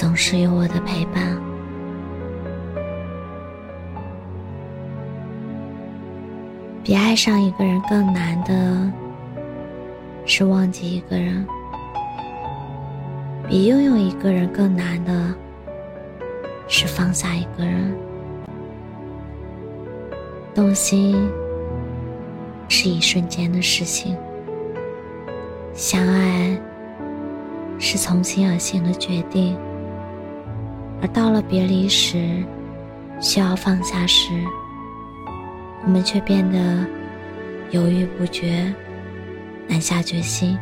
总是有我的陪伴。比爱上一个人更难的，是忘记一个人；比拥有一个人更难的，是放下一个人。动心是一瞬间的事情，相爱是从心而行的决定。而到了别离时，需要放下时，我们却变得犹豫不决，难下决心。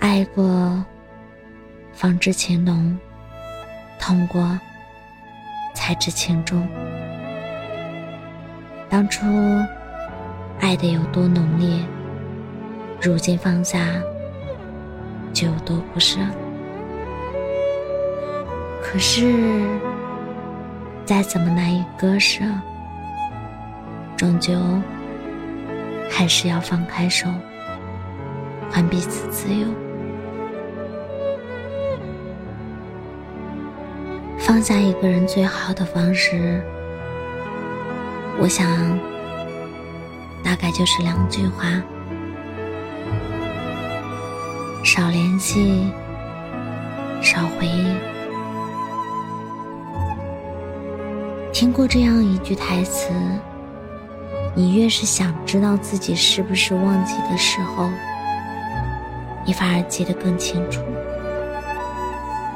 爱过，方知情浓；痛过，才知情重。当初爱的有多浓烈，如今放下就有多不舍。可是，再怎么难以割舍，终究还是要放开手，还彼此自由。放下一个人最好的方式，我想，大概就是两句话：少联系，少回忆。听过这样一句台词：“你越是想知道自己是不是忘记的时候，你反而记得更清楚。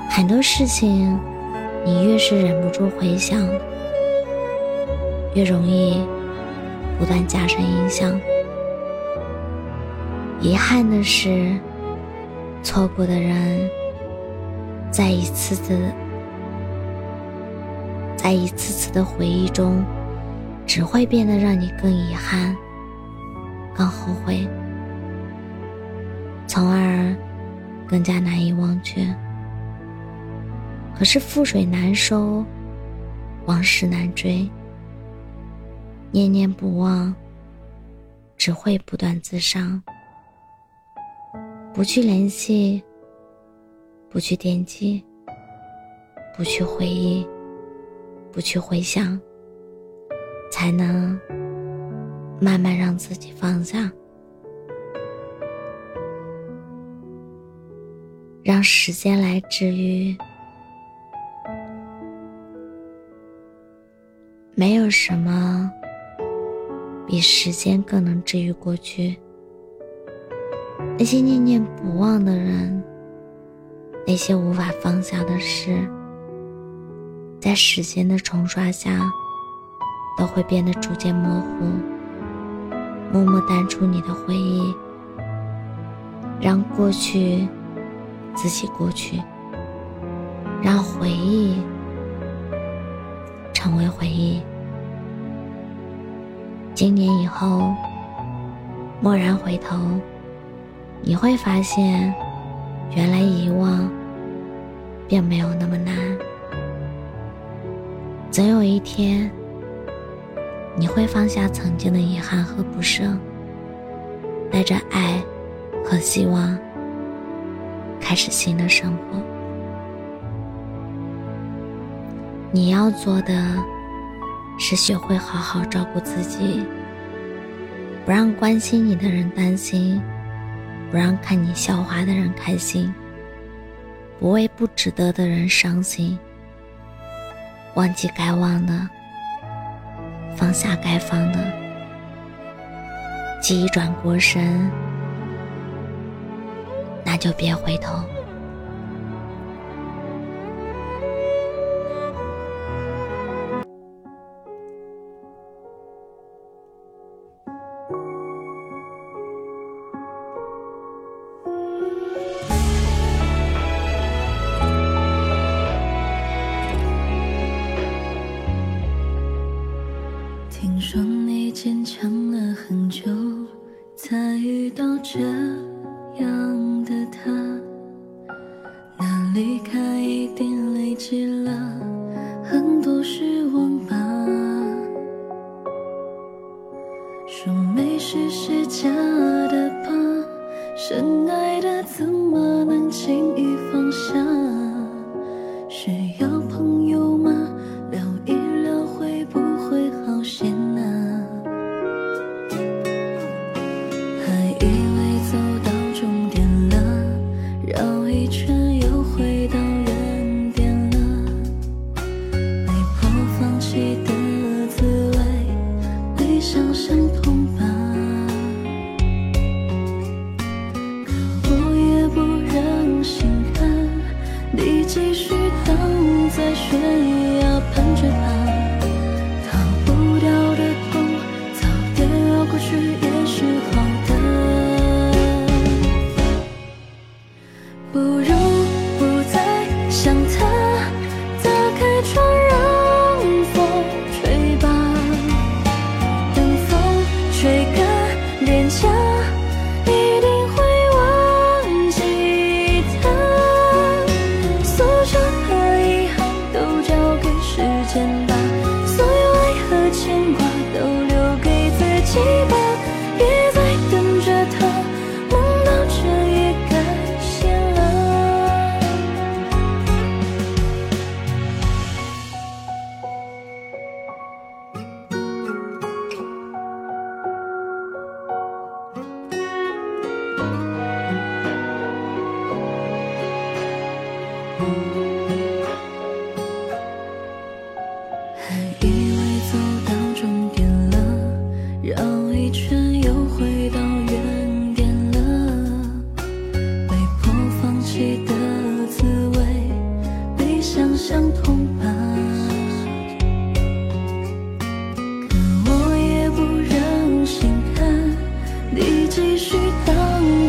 很多事情，你越是忍不住回想，越容易不断加深印象。遗憾的是，错过的人，在一次次。”在一次次的回忆中，只会变得让你更遗憾、更后悔，从而更加难以忘却。可是覆水难收，往事难追，念念不忘，只会不断自伤。不去联系，不去惦记，不去回忆。不去回想，才能慢慢让自己放下，让时间来治愈。没有什么比时间更能治愈过去。那些念念不忘的人，那些无法放下的事。在时间的冲刷下，都会变得逐渐模糊，默默淡出你的回忆，让过去自己过去，让回忆成为回忆。今年以后，蓦然回头，你会发现，原来遗忘并没有那么难。总有一天，你会放下曾经的遗憾和不舍，带着爱和希望，开始新的生活。你要做的，是学会好好照顾自己，不让关心你的人担心，不让看你笑话的人开心，不为不值得的人伤心。忘记该忘的，放下该放的，既已转过身，那就别回头。听说你坚强了很久才遇到这样的他。那离开一定累积了很多失望吧。说没事是假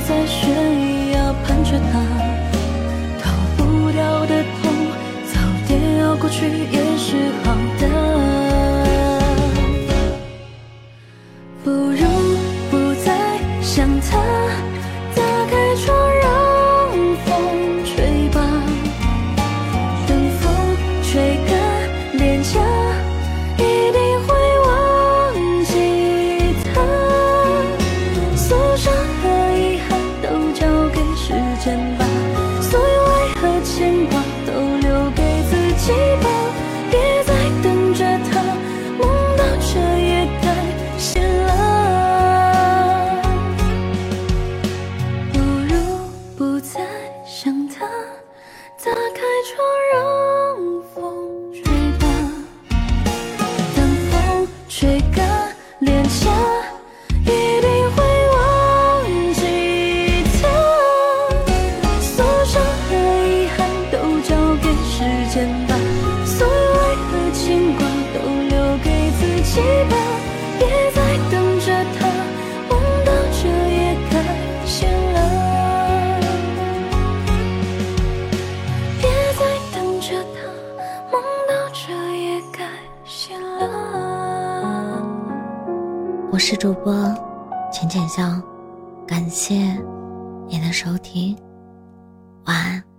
在悬崖盼着他逃不掉的痛早点熬过去也是我是主播浅浅笑感谢你的收听晚安。